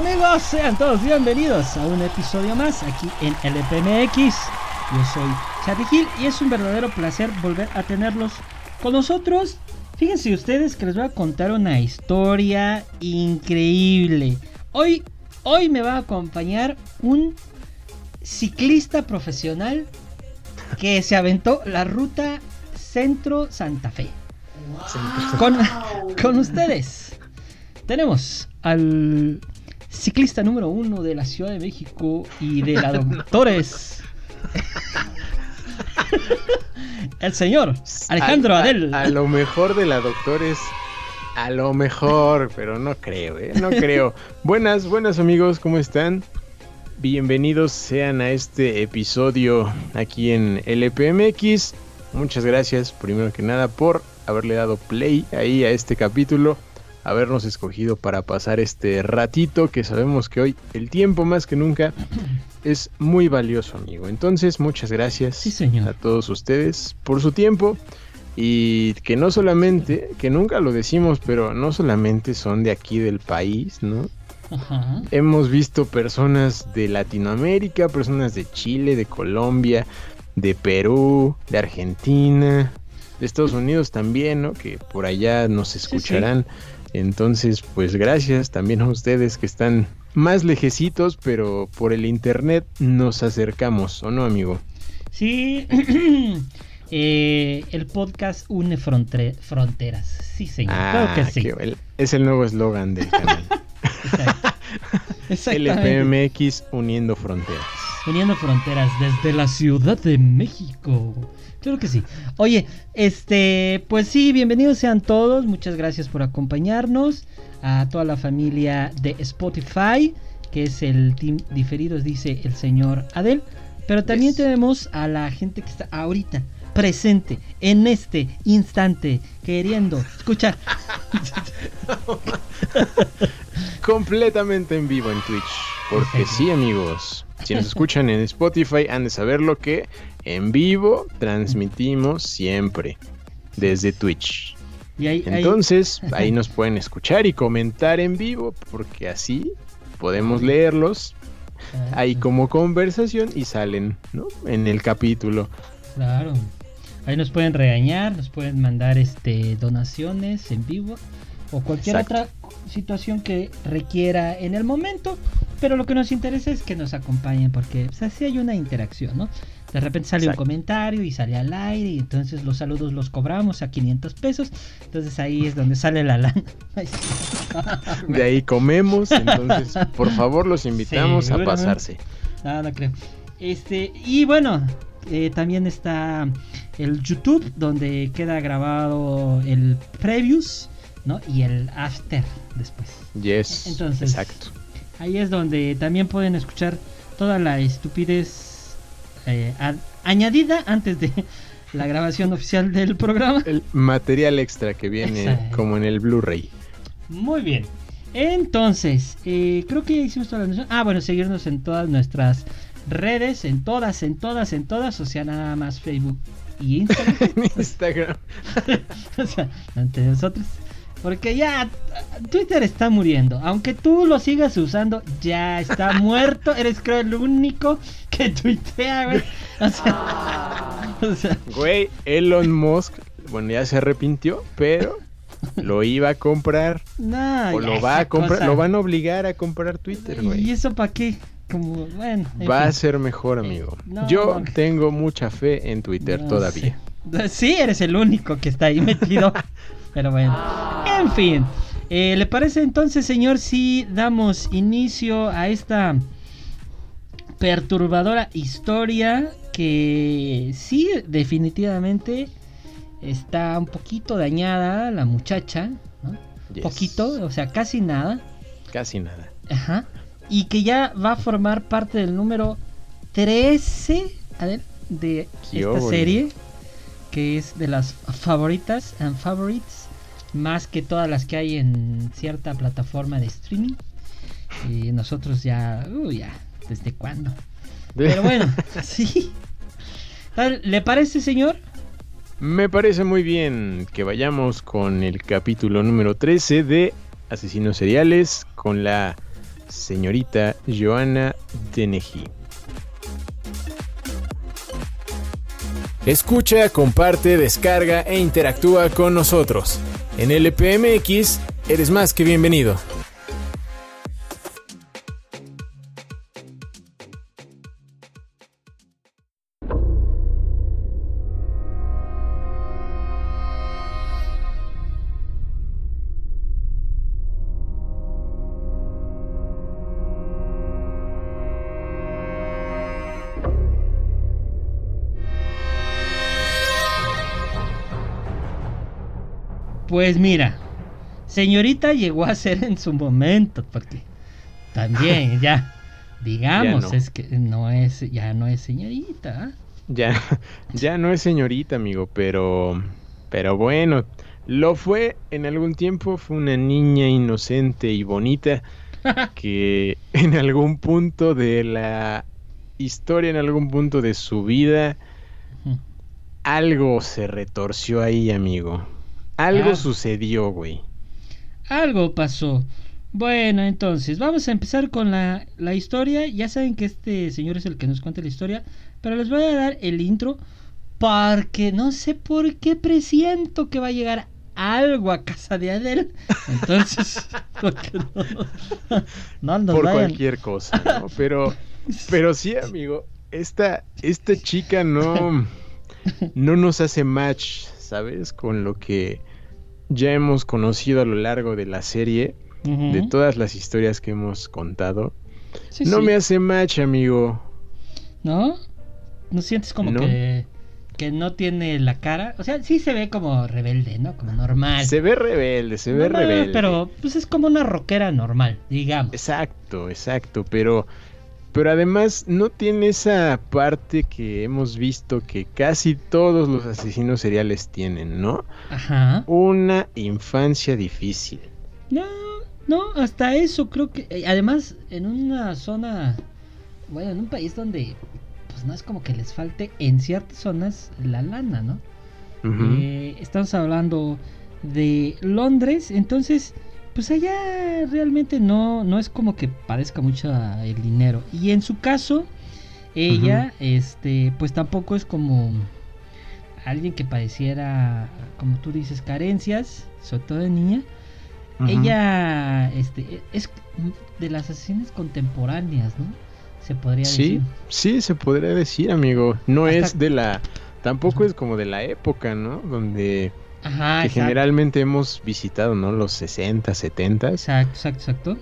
amigos? Sean todos bienvenidos a un episodio más aquí en LPMX. Yo soy Chati Gil y es un verdadero placer volver a tenerlos con nosotros. Fíjense ustedes que les voy a contar una historia increíble. Hoy, hoy me va a acompañar un ciclista profesional que se aventó la ruta Centro Santa Fe. Con, con ustedes tenemos al ciclista número uno de la Ciudad de México y de la Doctores. El señor Alejandro A- a- Adel. A, lo mejor de la Doctores. A lo mejor, pero no creo, ¿eh? No creo. buenas, buenas amigos, ¿cómo están? Bienvenidos sean a este episodio aquí en LPMX. Muchas gracias, primero que nada, por haberle dado play ahí a este capítulo, habernos escogido para pasar este ratito que sabemos que hoy el tiempo más que nunca es muy valioso, amigo. Entonces, muchas gracias Sí, señor. a todos ustedes por su tiempo y que no solamente, que nunca lo decimos, pero no solamente son de aquí del país, ¿no? Ajá. Hemos visto personas de Latinoamérica, personas de Chile, de Colombia, de Perú, de Argentina, de Estados Unidos también, ¿no? Que por allá nos escucharán. Entonces, pues gracias también a ustedes que están más lejecitos, pero por el internet nos acercamos, ¿o no, amigo? Sí, eh, el podcast une fronteras. Sí, señor. claro que sí. Ah, qué- el- es el nuevo eslogan del canal. LPMX uniendo fronteras. Uniendo fronteras desde la Ciudad de México. Claro que sí. Oye, este, pues sí, bienvenidos sean todos. Muchas gracias por acompañarnos. A toda la familia de Spotify, que es el team diferidos, dice el señor Adel. Pero también Yes. tenemos a la gente que está ahorita presente en este instante queriendo escuchar. Completamente en vivo en Twitch. Porque sí, amigos. Si nos escuchan en Spotify, han de saber lo que en vivo transmitimos siempre. Desde Twitch. Y ahí, ahí- Entonces, ahí nos pueden escuchar y comentar en vivo. Porque así podemos leerlos ahí como conversación y salen, ¿no? En el capítulo. Claro. Ahí nos pueden regañar, nos pueden mandar este donaciones en vivo o cualquier Exacto. otra situación que requiera en el momento. Pero lo que nos interesa es que nos acompañen porque pues, así hay una interacción, ¿no? De repente sale Exacto. un comentario y sale al aire y entonces los saludos los cobramos a 500 pesos. Entonces ahí es donde sale la lana. De ahí comemos. Entonces, por favor, los invitamos a pasarse. No, no creo. Este, y bueno, eh, también está el YouTube, donde queda grabado el previous, ¿no? Y el after después. Yes. Entonces- Exacto. Ahí es donde también pueden escuchar toda la estupidez eh, a- añadida antes de la grabación oficial del programa. El material extra que viene Exacto. como en el Blu-ray. Muy bien. Entonces, eh, creo que ya hicimos toda la noción. Ah, bueno, seguirnos en todas nuestras redes, en todas, en todas, en todas, o sea, nada más Facebook y Instagram. Instagram. o sea, ante nosotros. Porque ya Twitter está muriendo. Aunque tú lo sigas usando, ya está muerto. Eres creo el único que tuitea, güey. O sea, o sea, Güey, Elon Musk, bueno, ya se arrepintió, pero lo iba a comprar. no, o lo va a comprar, cosa. lo van a obligar a comprar Twitter, ¿Y güey. eso para qué? Como, bueno. en Va a ser mejor, amigo. no, Yo no. tengo mucha fe en Twitter No todavía. sé. Sí, eres el único que está ahí metido. Pero bueno. En fin. Eh, ¿Le parece entonces, señor, si damos inicio a esta perturbadora historia que sí, definitivamente está un poquito dañada la muchacha, ¿no? Yes. Poquito, o sea, casi nada. Casi nada. Ajá. Y que ya va a formar parte del número 13 a ver, de Qué esta serie. Que es de las favoritas and favorites. Más que todas las que hay en cierta plataforma de streaming. Y nosotros ya, uh, ya, ¿desde cuándo? Pero bueno, sí. ¿Le parece, señor? Me parece muy bien que vayamos con el capítulo número 13 de Asesinos Seriales con la señorita Joana Deneji. Escucha, comparte, descarga e interactúa con nosotros. En LPMX eres más que bienvenido. Pues mira, señorita llegó a ser en su momento, porque también ya, digamos, Ya no. es que no es, ya no es señorita. ¿ah? Ya, ya no es señorita, amigo, pero, pero bueno, lo fue en algún tiempo, fue una niña inocente y bonita que en algún punto de la historia, en algún punto de su vida, algo se retorció ahí, amigo. Algo Ah. sucedió, güey. Algo pasó. Bueno, entonces, vamos a empezar con la, la historia. Ya saben que este señor es el que nos cuenta la historia, pero les voy a dar el intro porque no sé por qué presiento que va a llegar algo a casa de Adel. Entonces, no, no nos Por vayan- cualquier cosa, ¿no? Pero, pero sí, amigo, esta, esta chica no, no nos hace match, ¿sabes? Con lo que ya hemos conocido a lo largo de la serie, de todas las historias que hemos contado. Sí, no sí. me hace match, amigo. ¿No? ¿No sientes como No. que, que no tiene la cara? O sea, sí se ve como rebelde, ¿no? Como normal. Se ve rebelde, se ve no, rebelde. Pero pues es como una rockera normal, digamos. Exacto, exacto, pero pero además no tiene esa parte que hemos visto que casi todos los asesinos seriales tienen, ¿no? Ajá. Una infancia difícil. No, no, hasta eso creo que... eh, Además, en una zona... Bueno, en un país donde... Pues no es como que les falte en ciertas zonas la lana, ¿no? Eh, estamos hablando de Londres, entonces, pues allá realmente no, no es como que parezca mucho el dinero. Y en su caso, ella, este, pues tampoco es como alguien que pareciera, como tú dices, carencias, sobre todo de niña. Ella, este, es de las asesinas contemporáneas, ¿no? Se podría Sí, decir. sí, se podría decir, amigo. No Hasta- es de la... Tampoco es como de la época, ¿no? Donde Ajá, que exacto. generalmente hemos visitado, ¿no? Los 60, 70, Exacto, exacto, exacto.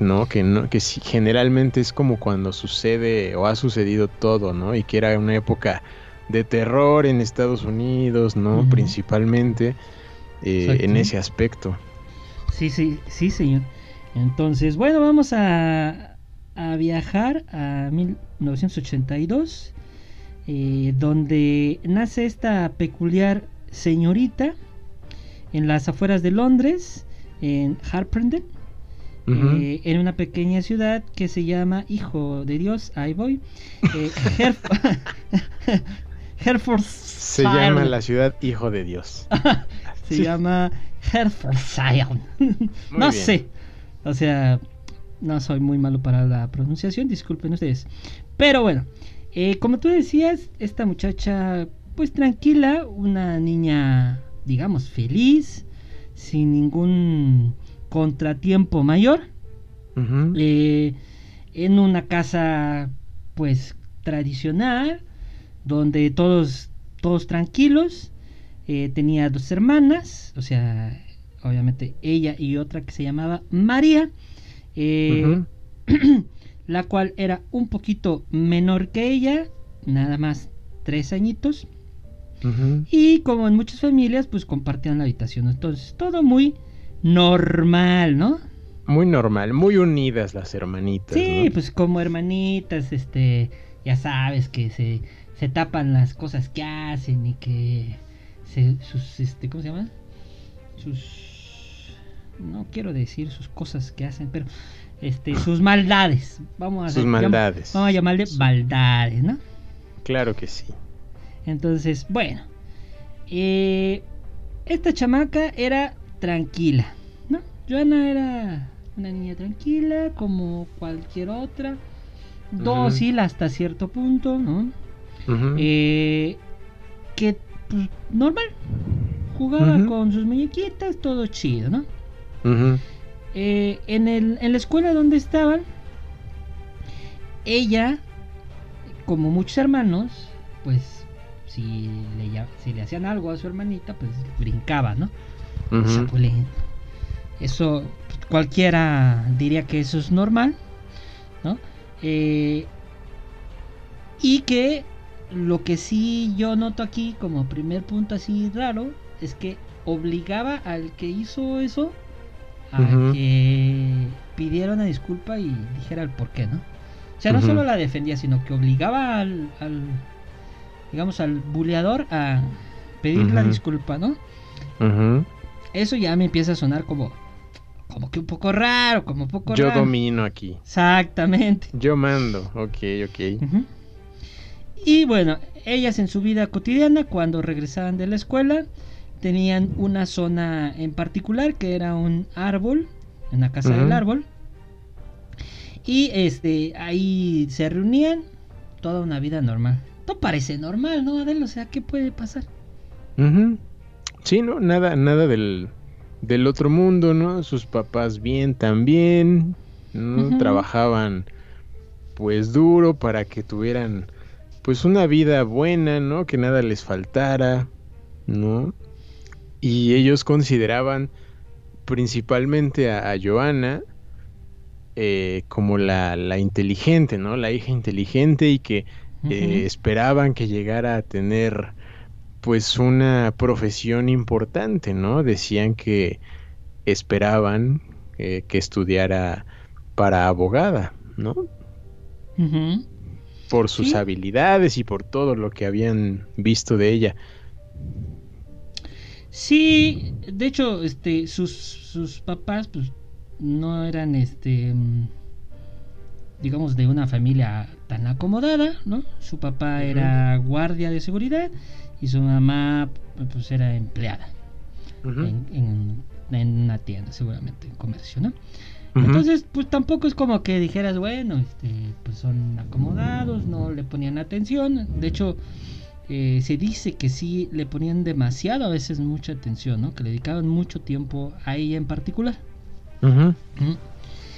¿no? Que no que sí, generalmente es como cuando sucede o ha sucedido todo, ¿no? Y que era una época de terror en Estados Unidos, ¿no? Principalmente eh, en ese aspecto. Sí, sí, sí, señor. Entonces, bueno, vamos a, a viajar a 1982, eh, donde nace esta peculiar señorita en las afueras de Londres, en Harpenden, eh, en una pequeña ciudad que se llama Hijo de Dios, ahí voy, eh, Herf-. Se llama la ciudad Hijo de Dios. Se Sí. llama no bien. sé. O sea, no soy muy malo para la pronunciación, disculpen ustedes. Pero bueno, eh, como tú decías, esta muchacha, pues tranquila, una niña, digamos, feliz, sin ningún contratiempo mayor, eh, en una casa, pues, tradicional, donde todos, todos tranquilos. Eh, tenía dos hermanas, o sea, obviamente ella y otra que se llamaba María, eh, la cual era un poquito menor que ella, nada más tres añitos, Y como en muchas familias, pues compartían la habitación, entonces todo muy normal, ¿no? Muy normal, muy unidas las hermanitas. Sí, ¿no? pues como hermanitas, este, ya sabes que se, se tapan las cosas que hacen y que se, sus, este, ¿cómo se llama? Sus, no quiero decir sus cosas que hacen, pero, este, sus maldades, vamos a Sus hacer- maldades. vamos a llamarle maldades, ¿no? Claro que sí. Entonces, bueno, Eh, esta chamaca era tranquila, ¿no? Joana era una niña tranquila, como cualquier otra, dócil hasta cierto punto, ¿no? Eh, que, pues, normal, jugaba con sus muñequitas, todo chido, ¿no? Eh, en, el, en la escuela donde estaban, ella, como muchos hermanos, pues si le, ya- si le hacían algo a su hermanita, pues brincaba, ¿no? Chapulín. Eso pues, cualquiera diría que eso es normal, ¿no? Eh, y que lo que sí yo noto aquí como primer punto así raro es que obligaba al que hizo eso a que pidiera una disculpa y dijera el por qué, ¿no? O sea, no solo la defendía, sino que obligaba al, al digamos, al buleador a pedir la disculpa, ¿no? Eso ya me empieza a sonar como, como que un poco raro, como un poco Yo raro. domino aquí. Exactamente. Yo mando. Ok, ok. Y bueno, ellas en su vida cotidiana, cuando regresaban de la escuela, tenían una zona en particular que era un árbol, en la casa del árbol. Y este, ahí se reunían, toda una vida normal. No parece normal, ¿no, Adel? O sea, ¿qué puede pasar? Ujú. Sí, no, nada, nada del, del otro mundo, ¿no? Sus papás bien también, ¿no? Trabajaban pues duro para que tuvieran pues una vida buena, ¿no? Que nada les faltara, ¿no? Y ellos consideraban principalmente a, a Joana eh, como la, la inteligente, ¿no? La hija inteligente y que eh, esperaban que llegara a tener pues una profesión importante, ¿no? Decían que esperaban eh, que estudiara para abogada, ¿no? Por sus Sí. habilidades y por todo lo que habían visto de ella. Sí, de hecho, este, sus, sus papás, pues, no eran, este, mm, digamos, de una familia tan acomodada, ¿no? Su papá Ujú. era guardia de seguridad y su mamá, pues, era empleada Ujú. en, en- en una tienda, seguramente, en comercio, ¿no? Ujú. Entonces, pues tampoco es como que dijeras, bueno, este, pues son acomodados, no le ponían atención. De hecho, eh, se dice que sí le ponían demasiado, a veces mucha atención, ¿no? Que le dedicaban mucho tiempo a ella en particular. Ujú.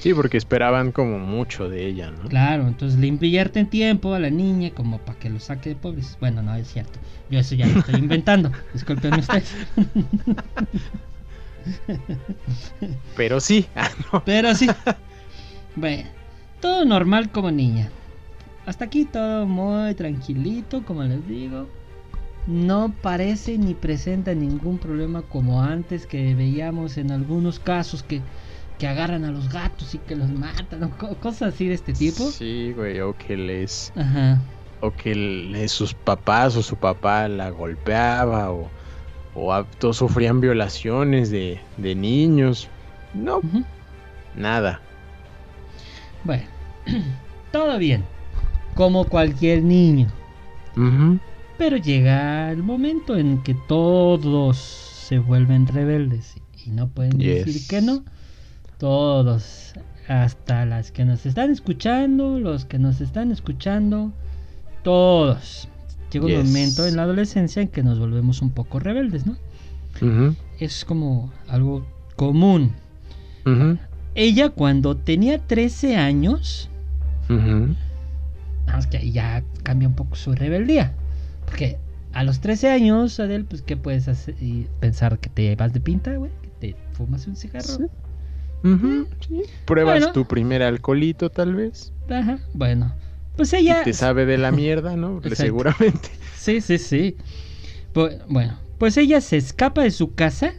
Sí, porque esperaban como mucho de ella, ¿no? Claro, entonces le invierten tiempo a la niña como para que lo saque de pobres. Bueno, no es cierto. Yo eso ya lo estoy inventando. Disculpen ustedes. Pero sí. Ah, no. Pero sí. Bueno, todo normal como niña. Hasta aquí todo muy tranquilito, como les digo. No parece ni presenta ningún problema como antes que veíamos en algunos casos que, que agarran a los gatos y que los matan o co- cosas así de este tipo. Sí, güey, o que les Ajá. o que sus papás o su papá la golpeaba o, o a- todos sufrían violaciones de, de niños. No, nada. Bueno, todo bien. Como cualquier niño. Pero llega el momento en que todos se vuelven rebeldes y no pueden Yes. decir que no. Todos, hasta las que nos están escuchando, los que nos están escuchando, todos. Llega un Yes. momento en la adolescencia en que nos volvemos un poco rebeldes, ¿no? Es como algo común. Ella cuando tenía 13 años, Ujú. Nada más que ahí ya cambia un poco su rebeldía. Porque a los 13 años, Adel, pues, ¿qué puedes hacer? Y pensar que te vas de pinta, güey, que te fumas un cigarro. Sí. Sí. Pruebas Bueno. tu primer alcoholito, tal vez. Ajá, bueno. Pues Y ella. te sabe de la mierda, ¿no? Seguramente. Sí, sí, sí. Bu- Bueno, pues ella se escapa de su casa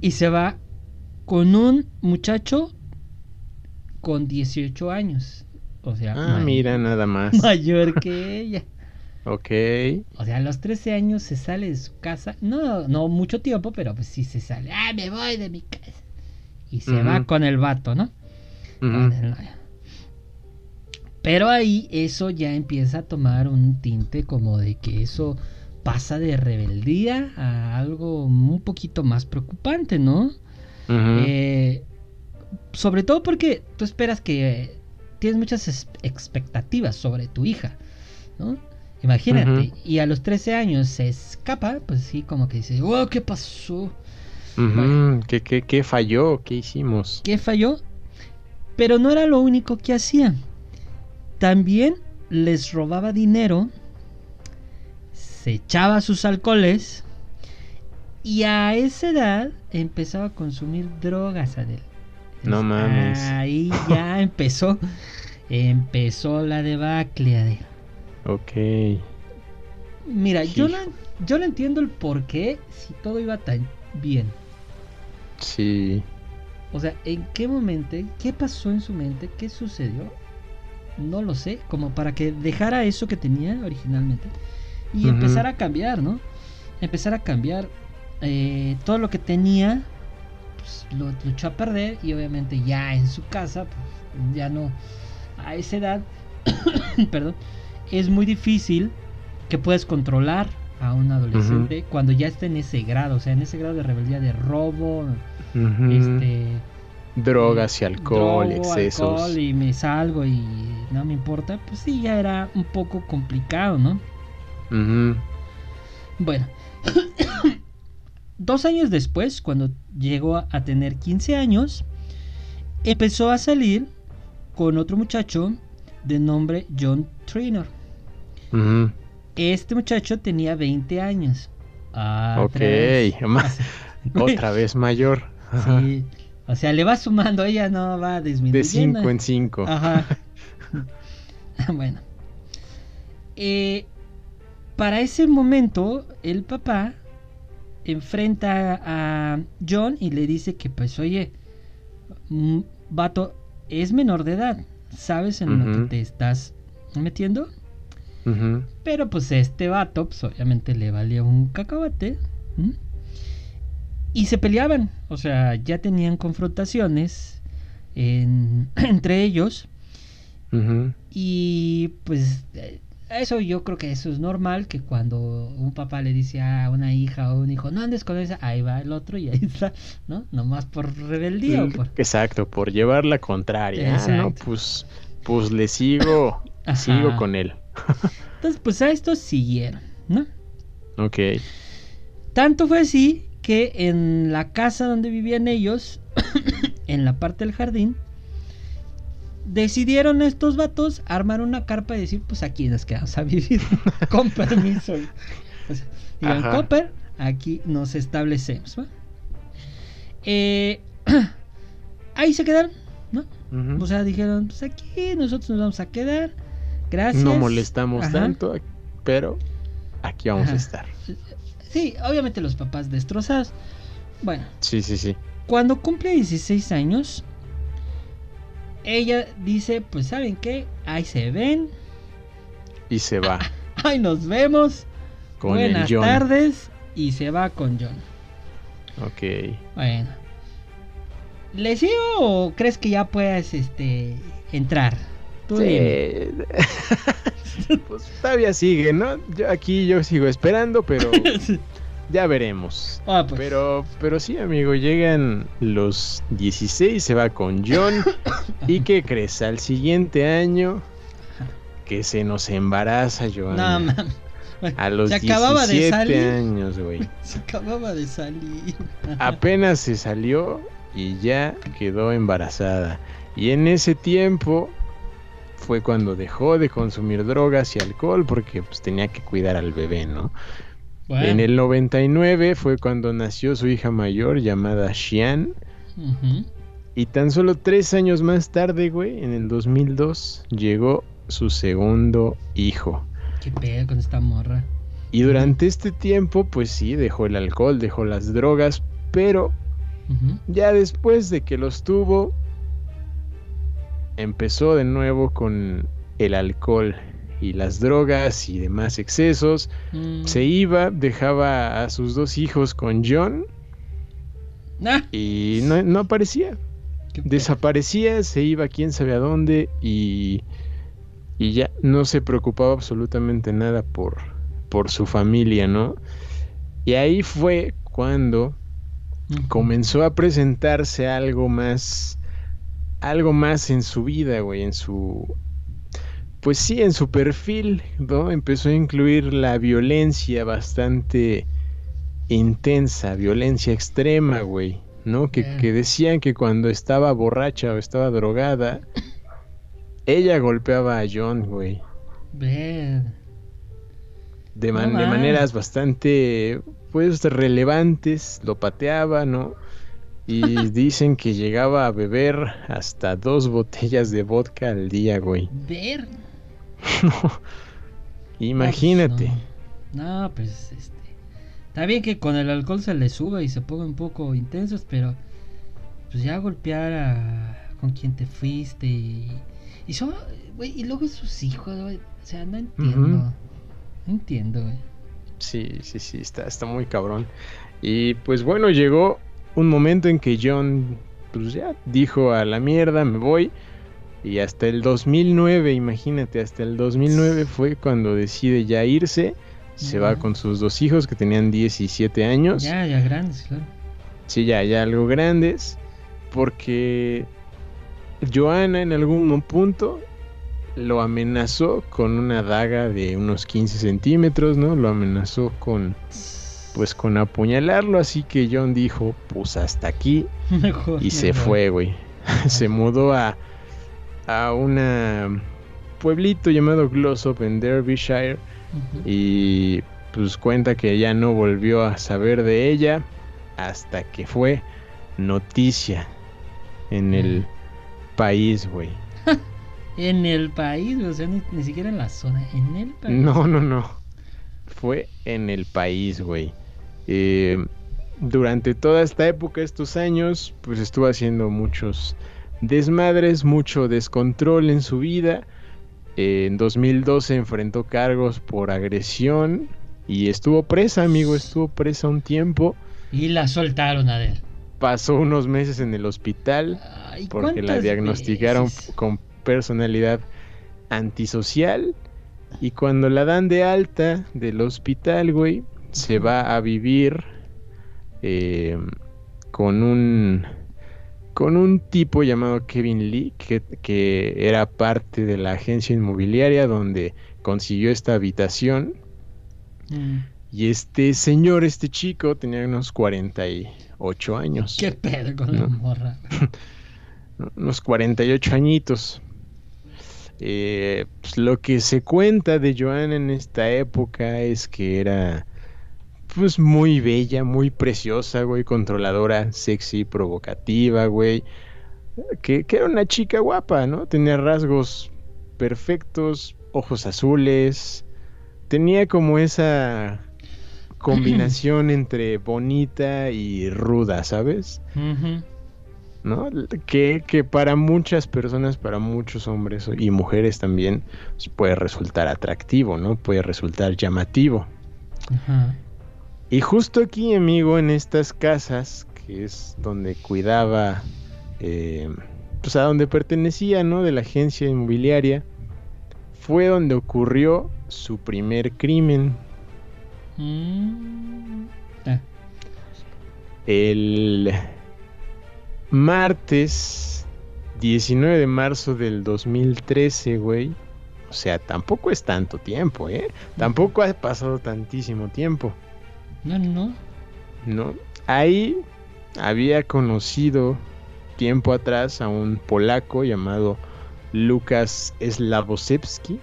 y se va con un muchacho con 18 años. O sea, Ah, mira, nada más. mayor que ella. Ok. O sea, a los 13 años se sale de su casa. No, no mucho tiempo, pero pues sí se sale. Ah, me voy de mi casa. Y se va con el vato, ¿no? Pero ahí eso ya empieza a tomar un tinte como de que eso pasa de rebeldía a algo un poquito más preocupante, ¿no? Eh, sobre todo porque tú esperas que tienes muchas expectativas sobre tu hija, ¿no? Imagínate, y a los 13 años se escapa, pues sí, como que dice, oh, ¿qué pasó? ¿Qué, falló? ¿Qué hicimos? ¿Qué falló? Pero no era lo único que hacía. También les robaba dinero, se echaba sus alcoholes y a esa edad empezaba a consumir drogas, Adel. No mames. Ahí ya empezó, empezó la debacle, Adel. Ok. Mira, yo no, yo no entiendo el por qué si todo iba tan bien. Sí. O sea, ¿en qué momento? ¿Qué pasó en su mente? ¿Qué sucedió? No lo sé. Como para que dejara eso que tenía originalmente. Y empezar a cambiar, ¿no? Empezar a cambiar. Eh, todo lo que tenía. Pues, lo, echó a perder. Y obviamente ya en su casa. Pues, ya no. A esa edad. perdón. Es muy difícil que puedas controlar a un adolescente cuando ya está en ese grado, o sea, en ese grado de rebeldía de robo, este drogas y alcohol, excesos. Alcohol y me salgo y no me importa, pues sí ya era un poco complicado, ¿no? Bueno, dos años después, cuando llegó a tener 15 años, empezó a salir con otro muchacho de nombre John Trainer. Este muchacho tenía 20 años. Ah, ok, otra vez mayor. Sí, o sea, le va sumando, ella no va disminuyendo. De 5 en 5. Ajá. bueno. Eh, para ese momento, el papá enfrenta a John y le dice que, pues, oye, mm, vato, es menor de edad. ¿Sabes en lo que te estás metiendo? Pero pues este vato, pues obviamente le valía un cacahuate. Y se peleaban. O sea, ya tenían confrontaciones entre ellos. Y pues eh, eso yo creo que eso es normal, que cuando un papá le dice a una hija o un hijo, no andes con esa, ahí va el otro y ahí está, ¿no? Nomás por rebeldía. O por... Exacto, por llevar la contraria. No, pues, pues le sigo, sigo con él. Entonces, pues a estos siguieron, ¿no? Ok. Tanto fue así que en la casa donde vivían ellos, en la parte del jardín, decidieron estos vatos armar una carpa y decir, pues aquí nos quedamos a vivir, con permiso. O sea, Copper, aquí nos establecemos. Eh, ahí se quedaron, ¿no? O sea, dijeron, pues aquí nosotros nos vamos a quedar Gracias. No molestamos tanto, pero aquí vamos a estar. Sí, obviamente los papás destrozados. Bueno. Sí, sí, sí. Cuando cumple 16 años, ella dice, pues saben qué, ahí se ven. Y se va. ahí nos vemos. Buenas tardes. Y se va con John. Ok. Bueno. ¿Le sigo o crees que ya puedes este, entrar? Sí. pues todavía sigue, ¿no? Yo aquí yo sigo esperando, pero ya veremos. Ah, pues. Pero, pero sí, amigo, llegan los 16, se va con John. ¿Y qué crees? Al siguiente año que se nos embaraza, John. No, A los se acababa 17 de salir. años, güey. Se acababa de salir. Apenas se salió y ya quedó embarazada. Y en ese tiempo fue cuando dejó de consumir drogas y alcohol porque pues, tenía que cuidar al bebé, ¿no? En el 99 fue cuando nació su hija mayor llamada Xian. Y tan solo tres años más tarde, güey, en el 2002, llegó su segundo hijo. Qué pedo con esta morra. Y durante este tiempo, pues sí, dejó el alcohol, dejó las drogas, pero ya después de que los tuvo, empezó de nuevo con el alcohol y las drogas y demás excesos. Mm. Se iba, dejaba a sus dos hijos con John ah. y no, aparecía. Desaparecía, se iba quién sabe a dónde y, y ya no se preocupaba absolutamente nada por, por su familia, ¿no? Y ahí fue cuando comenzó a presentarse algo más, algo más en su vida, güey, en su, pues sí, en su perfil, ¿no? Empezó a incluir la violencia bastante intensa, violencia extrema, güey, ¿no? Que, que decían que cuando estaba borracha o estaba drogada, ella golpeaba a John, güey. De, No man- de maneras bastante, pues, relevantes, lo pateaba, ¿no? Y dicen que llegaba a beber hasta dos botellas de vodka al día, güey. Ver. Imagínate. No, no, pues este. Está bien que con el alcohol se le suba y se ponga un poco intensos, pero pues ya golpear a con quien te fuiste y y son güey, y luego sus hijos, güey. O sea, no entiendo. No entiendo, güey. Sí, sí, sí, está, está muy cabrón. Y pues bueno, llegó un momento en que John, pues ya dijo a la mierda, me voy. Y hasta el 2009, imagínate, hasta el 2009 fue cuando decide ya irse. Se va con sus dos hijos que tenían 17 años. Ya, ya grandes, claro. Sí, ya, ya algo grandes. Porque Joana en algún punto lo amenazó con una daga de unos 15 centímetros, ¿no? Lo amenazó con, pues, con apuñalarlo. Así que John dijo, pues hasta aquí. Mejor. Y se mejor. fue, güey. se mudó a, a un pueblito llamado Glossop en Derbyshire. Y pues cuenta que ya no volvió a saber de ella hasta que fue noticia en el país, güey. En el país, o sea, ni, ni siquiera en la zona, en el país. No, no, no. Fue en el país, güey. Eh, durante toda esta época, estos años, pues estuvo haciendo muchos desmadres, mucho descontrol en su vida. Eh, en 2012 enfrentó cargos por agresión y estuvo presa, amigo, estuvo presa un tiempo. Y la soltaron a ver. Pasó unos meses en el hospital Ay, porque la ¿cuántas diagnosticaron veces? con personalidad antisocial y cuando la dan de alta del hospital, güey, se va a vivir eh, con un con un tipo llamado Kevin Lee que, que era parte de la agencia inmobiliaria donde consiguió esta habitación Mm, y este señor, este chico tenía unos 48 años. ¿Qué pedo con la morra? unos 48 añitos. Eh, pues, lo que se cuenta de Joana en esta época es que era pues muy bella, muy preciosa, güey, controladora, sexy, provocativa, güey. Que, que era una chica guapa, ¿no? Tenía rasgos perfectos, ojos azules. Tenía como esa combinación entre bonita y ruda, ¿sabes? ¿no? Que, que para muchas personas, para muchos hombres y mujeres también, pues, puede resultar atractivo, ¿no? Puede resultar llamativo. Ajá. Y justo aquí, amigo, en estas casas, que es donde cuidaba, eh, pues a donde pertenecía, ¿no? De la agencia inmobiliaria, fue donde ocurrió su primer crimen. Mm. Ah, El martes 19 de marzo del 2013, güey. O sea, tampoco es tanto tiempo, ¿eh? Tampoco ha pasado tantísimo tiempo, No, no. ¿no? Ahí había conocido tiempo atrás a un polaco llamado Lukas Slavosevski,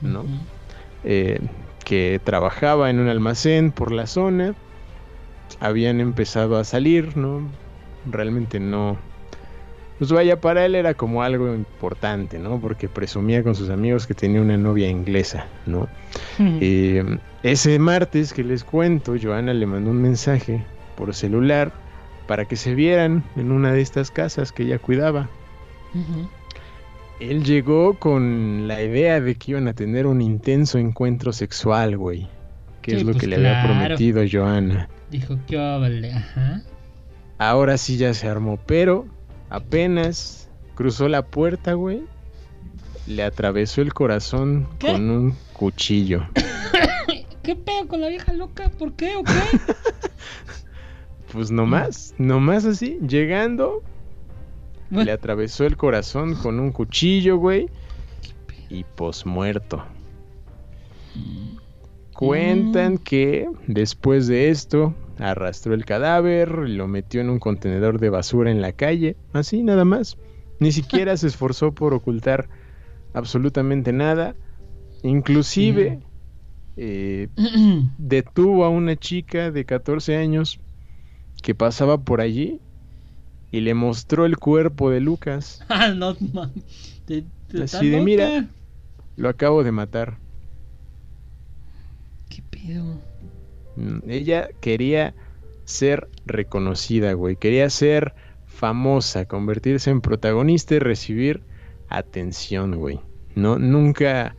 ¿no? Eh, que trabajaba en un almacén por la zona. Habían empezado a salir, ¿no? Realmente no. Pues vaya, para él era como algo importante, ¿no? Porque presumía con sus amigos que tenía una novia inglesa, ¿no? Eh, ese martes que les cuento, Joana le mandó un mensaje por celular para que se vieran en una de estas casas que ella cuidaba. Él llegó con la idea de que iban a tener un intenso encuentro sexual, güey. Que Sí, es lo pues que le había prometido Joana. Dijo, ¿qué vale? Ajá. Ahora sí ya se armó, pero apenas cruzó la puerta, güey. Le atravesó el corazón ¿Qué? con un cuchillo. ¿Qué pedo con la vieja loca? ¿Por qué o qué? Pues nomás, nomás así, llegando, Bueno, le atravesó el corazón con un cuchillo, güey, y posmuerto. Cuentan Mm. que después de esto arrastró el cadáver y lo metió en un contenedor de basura en la calle, así nada más. Ni siquiera se esforzó por ocultar absolutamente nada. Inclusive eh, detuvo a una chica de 14 años que pasaba por allí y le mostró el cuerpo de Lucas. ah, Así ¿estás de, mira. Lo acabo de matar. ¿Qué pedo? Mm, Ella quería ser reconocida, güey. Quería ser famosa, convertirse en protagonista y recibir atención, güey. No, nunca.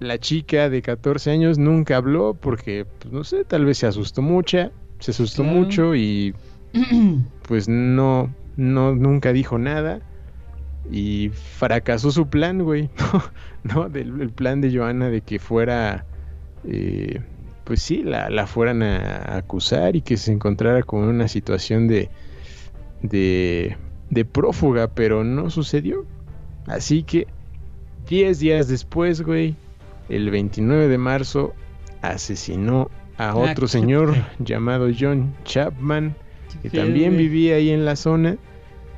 La chica de 14 años nunca habló porque, pues, no sé, tal vez se asustó mucho, se asustó mucho y pues no, no, nunca dijo nada. Y fracasó su plan, güey. no, del el plan de Joana de que fuera, eh, pues sí, la, la fueran a acusar y que se encontrara con una situación de, de, de prófuga, pero no sucedió. Así que 10 días después, güey, el 29 de marzo, asesinó a Ah, otro señor llamado John Chapman, que también güey. vivía ahí en la zona,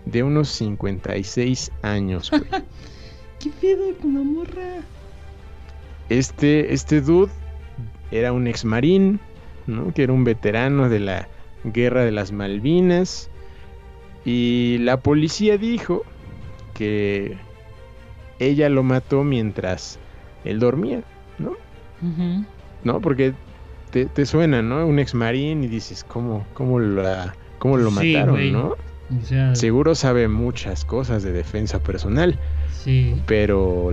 de unos 56 años, güey. ¿Qué pedo con la morra? Este, este dude era un ex marín, ¿no? Que era un veterano de la guerra de las Malvinas. Y la policía dijo que ella lo mató mientras él dormía, ¿no? ¿No? Porque te, te suena, ¿no? Un ex marín y dices, ¿cómo, cómo, la, cómo lo Sí, mataron. ¿no? O sea, Seguro sabe muchas cosas de defensa personal. sí. pero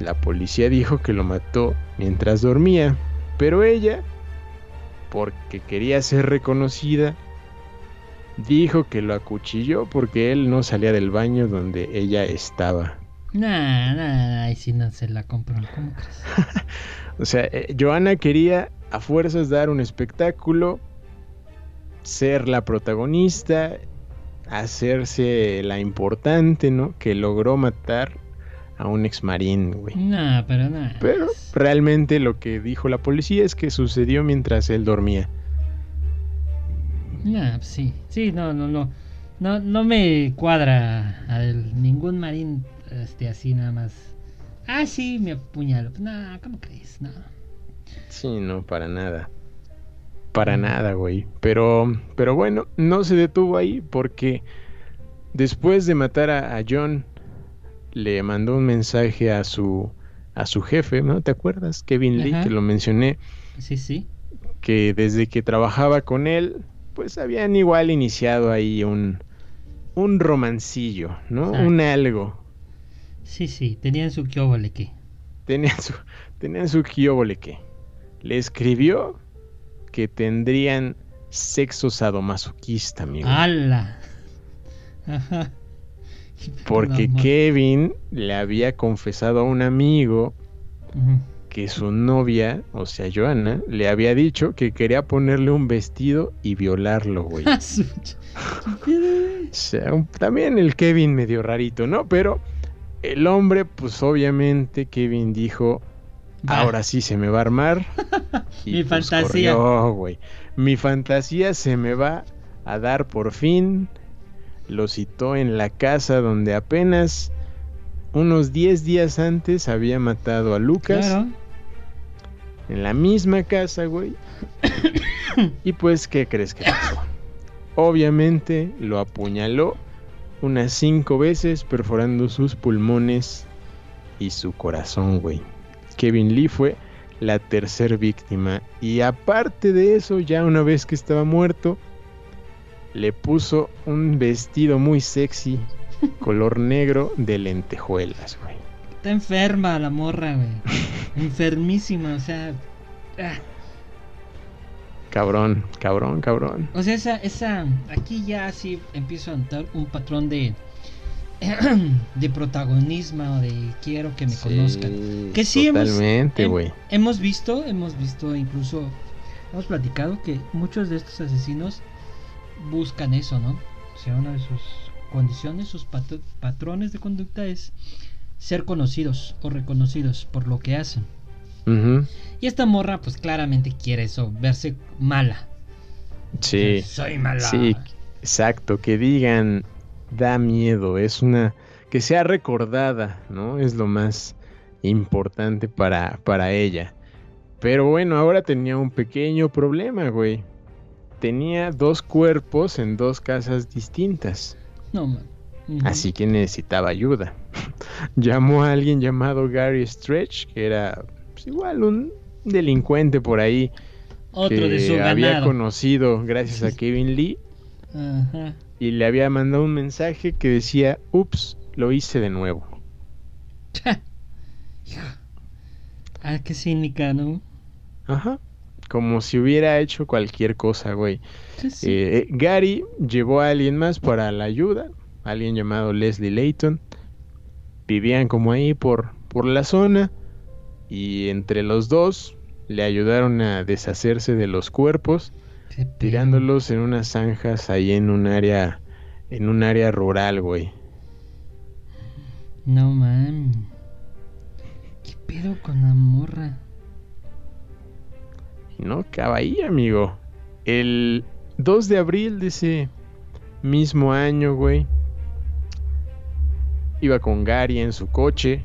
la policía dijo que lo mató mientras dormía. Pero ella, porque quería ser reconocida, dijo que lo acuchilló porque él no salía del baño donde ella estaba. Nah, nah, ahí sí no se la compró. ¿Cómo crees? O sea, eh, Joana quería a fuerzas dar un espectáculo, ser la protagonista, hacerse la importante, ¿no? Que logró matar a un ex marín, güey. Nah, pero nada. Pero realmente lo que dijo la policía es que sucedió mientras él dormía. Nah, pues sí. Sí, no, no, no. No, no me cuadra a ningún marín este, así nada más. Ah, sí, me apuñalo. Nah, ¿cómo crees? No. Sí, no, para nada. Para nada, güey. Pero, pero bueno, no se detuvo ahí porque después de matar a, a John, le mandó un mensaje a su, a su jefe, ¿no? ¿Te acuerdas? Kevin Lee, Ajá. que lo mencioné, Sí, sí. que desde que trabajaba con él, pues habían igual iniciado ahí un, un romancillo, ¿no? Exacto. Un algo. Sí, sí. Tenían su kiobole que. Tenían su, tenían su le escribió que tendrían sexo sadomasoquista, amigo. ¡Hala! Ajá. Porque. Kevin le había confesado a un amigo que su novia, o sea, Joana, le había dicho que quería ponerle un vestido y violarlo, güey. También el Kevin medio rarito, ¿no? Pero el hombre, pues obviamente Kevin dijo, Va. ahora sí se me va a armar. Mi pues, fantasía. corrió, güey. Mi fantasía se me va a dar por fin. Lo citó en la casa donde apenas unos 10 días antes había matado a Lucas. Claro. En la misma casa, güey. y pues, ¿qué crees que pasó? Obviamente lo apuñaló unas cinco veces, perforando sus pulmones y su corazón, güey. Kevin Lee fue la tercer víctima. Y aparte de eso, ya una vez que estaba muerto, le puso un vestido muy sexy, color negro de lentejuelas, güey. Está enferma la morra, güey. Enfermísima, o sea. ah. Cabrón, cabrón, cabrón. O sea, esa, esa. Aquí ya sí empiezo a notar un patrón de. de protagonismo, de quiero que me Sí, conozcan. Que sí hemos- Totalmente, hem- güey. Hemos visto, hemos visto incluso, hemos platicado que muchos de estos asesinos buscan eso, ¿no? O sea, una de sus condiciones, sus pat- patrones de conducta es ser conocidos o reconocidos por lo que hacen. Y esta morra, pues claramente quiere eso, verse mala. Sí. Soy mala. Sí, exacto, que digan da miedo, es una que sea recordada, ¿no? Es lo más importante para para ella. Pero bueno, ahora tenía un pequeño problema, güey. Tenía dos cuerpos en dos casas distintas, No, man. Así que necesitaba ayuda. Llamó a alguien llamado Gary Stretch, que era pues, igual un delincuente por ahí Otro que de su había ganado. conocido gracias a Kevin Lee Ajá. y le había mandado un mensaje que decía, ups, lo hice de nuevo. Ah, qué cínica, ¿no? Ajá. Como si hubiera hecho cualquier cosa, güey. Sí, sí. Eh, eh, Gary llevó a alguien más para la ayuda, alguien llamado Leslie Layton. Vivían como ahí por, por la zona y entre los dos le ayudaron a deshacerse de los cuerpos, tirándolos en unas zanjas ahí en un área, en un área rural, güey. No, man. ¿Qué pedo con la morra? Y no acaba ahí, amigo. El 2 de abril de ese mismo año, güey. Iba con Gary en su coche.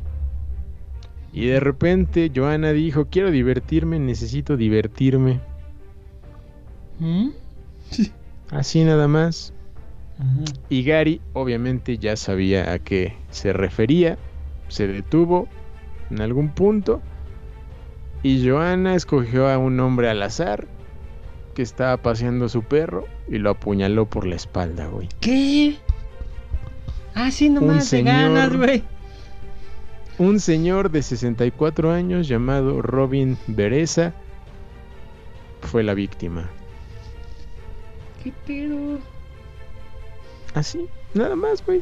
Y de repente Joana dijo, quiero divertirme, necesito divertirme. ¿Mm? Así nada más. Ajá. Y Gary obviamente ya sabía a qué se refería. Se detuvo en algún punto. Y Joana escogió a un hombre al azar que estaba paseando a su perro y lo apuñaló por la espalda, güey. ¿Qué? Ah, sí, nomás de ganas, güey. Un señor de 64 años llamado Robin Bereza fue la víctima. ¿Qué pedo? Así, nada más, güey.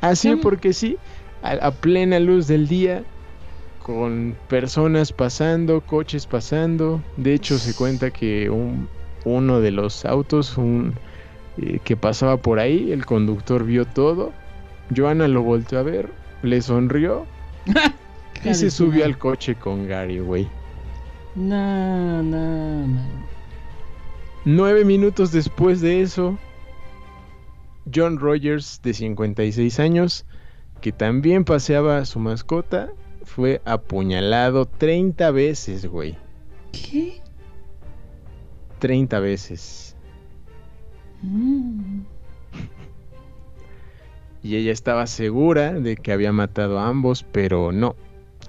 Así porque sí, a, a plena luz del día, con personas pasando, coches pasando. De hecho, se cuenta que un, uno de los autos un, eh, que pasaba por ahí, el conductor vio todo. Joana lo volteó a ver, le sonrió y se subió al coche con Gary, güey. No, no, man. Nueve minutos después de eso, John Rogers, de 56 años, que también paseaba a su mascota, fue apuñalado 30 veces, güey. ¿Qué? 30 veces. Mm. Y ella estaba segura de que había matado a ambos, pero no.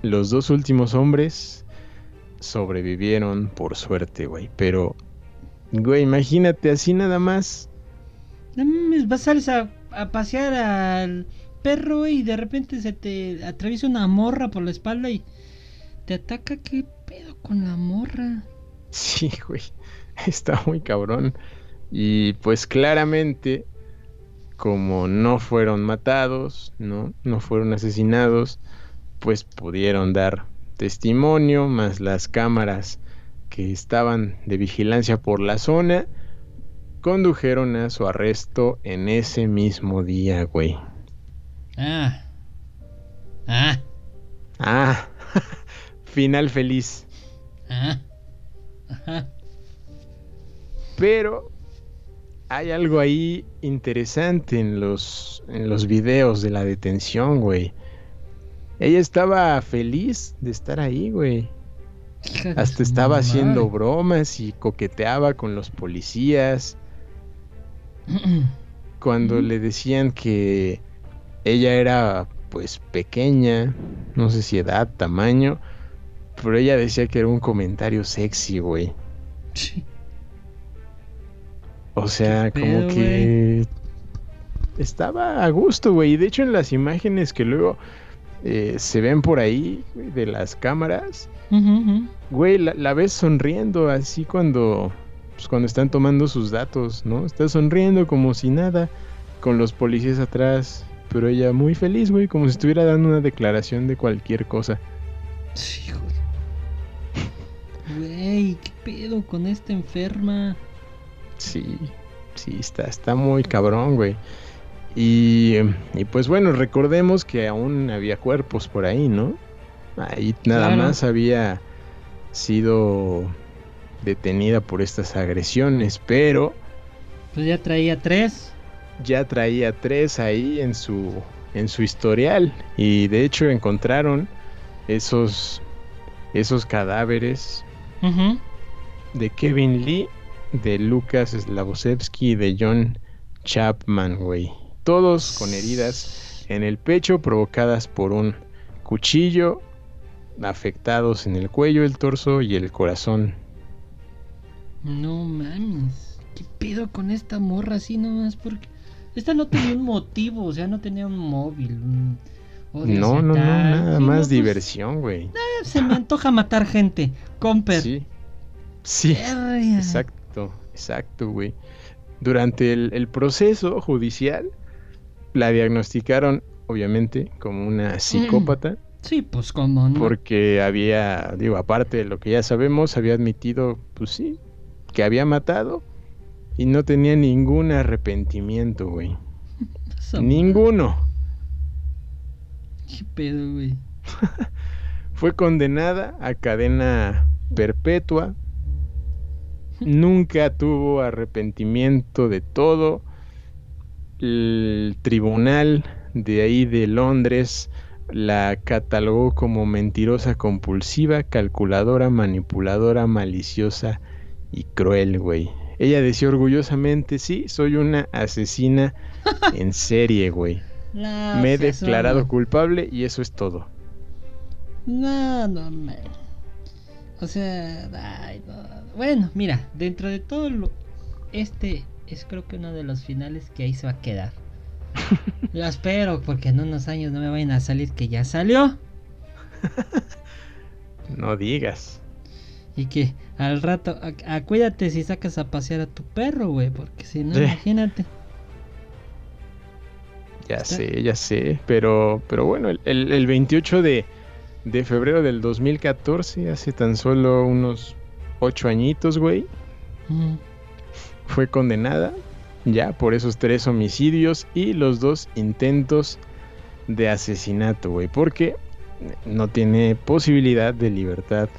Los dos últimos hombres sobrevivieron por suerte, güey. Pero, güey, imagínate así nada más. No mames, vas a, a pasear al perro y de repente se te atraviesa una morra por la espalda y te ataca. ¿Qué pedo con la morra? Sí, güey. Está muy cabrón. Y pues claramente, como no fueron matados, ¿no? No fueron asesinados, pues pudieron dar testimonio, más las cámaras que estaban de vigilancia por la zona, condujeron a su arresto en ese mismo día, güey. Ah. Ah. Ah, final feliz. Ah. Ajá. Pero hay algo ahí interesante en los, en los videos de la detención, güey. Ella estaba feliz de estar ahí, güey. Hasta estaba madre. haciendo bromas y coqueteaba con los policías. Cuando le decían que ella era pues pequeña, no sé si edad, tamaño, pero ella decía que era un comentario sexy, güey. Sí. O sea, ¿Qué como pedo, que estaba a gusto, güey. Y de hecho en las imágenes que luego eh, se ven por ahí, de las cámaras, güey, la, la ves sonriendo así cuando, pues, cuando están tomando sus datos, ¿no? Está sonriendo como si nada, con los policías atrás, pero ella muy feliz, güey, como si estuviera dando una declaración de cualquier cosa. Sí, güey. Güey, ¿qué pedo con esta enferma? Sí, sí, está, está muy cabrón, güey. Y, y pues bueno, recordemos que aún había cuerpos por ahí, ¿no? Ahí nada Claro. más había sido detenida por estas agresiones, pero Pues ya traía tres. Ya traía tres ahí en su en su historial y de hecho encontraron esos esos cadáveres de Kevin Lee, de Lucas Slavosevsky y de John Chapman, güey. Todos con heridas en el pecho provocadas por un cuchillo, afectados en el cuello, el torso y el corazón. No mames. ¿Qué pedo con esta morra así nomás? Porque esta no tenía un motivo, o sea, no tenía un móvil. un No, no, no, nada Sí, más pues, diversión, güey. eh, se me antoja matar gente. Comper. Sí. Sí. Exacto, exacto, güey. Durante el, el proceso judicial, la diagnosticaron, obviamente, como una psicópata, Sí, pues como no. porque había, digo, aparte de lo que ya sabemos, había admitido, pues sí, que había matado y no tenía ningún arrepentimiento, güey. Ninguno. ¿Qué pedo, güey? Fue condenada a cadena perpetua. Nunca tuvo arrepentimiento de todo. El tribunal de ahí de Londres la catalogó como mentirosa compulsiva, calculadora, manipuladora, maliciosa y cruel, güey. Ella decía orgullosamente, sí, soy una asesina en serie, güey. No, Me he declarado culpable y eso es todo. No, no, man. O sea, ay, no. bueno, mira, dentro de todo lo, este es creo que uno de los finales que ahí se va a quedar. Lo espero porque en unos años no me vayan a salir que ya salió No digas. Y que al rato, a- a- cuídate si sacas a pasear a tu perro, güey, porque si no, Sí. imagínate. Ya Está- sé, ya sé. Pero, pero bueno, el, el- el 28 de, de febrero del 2014, hace tan solo unos ocho añitos, güey, Mm, fue condenada ya por esos tres homicidios y los dos intentos de asesinato, güey, porque no tiene posibilidad de libertad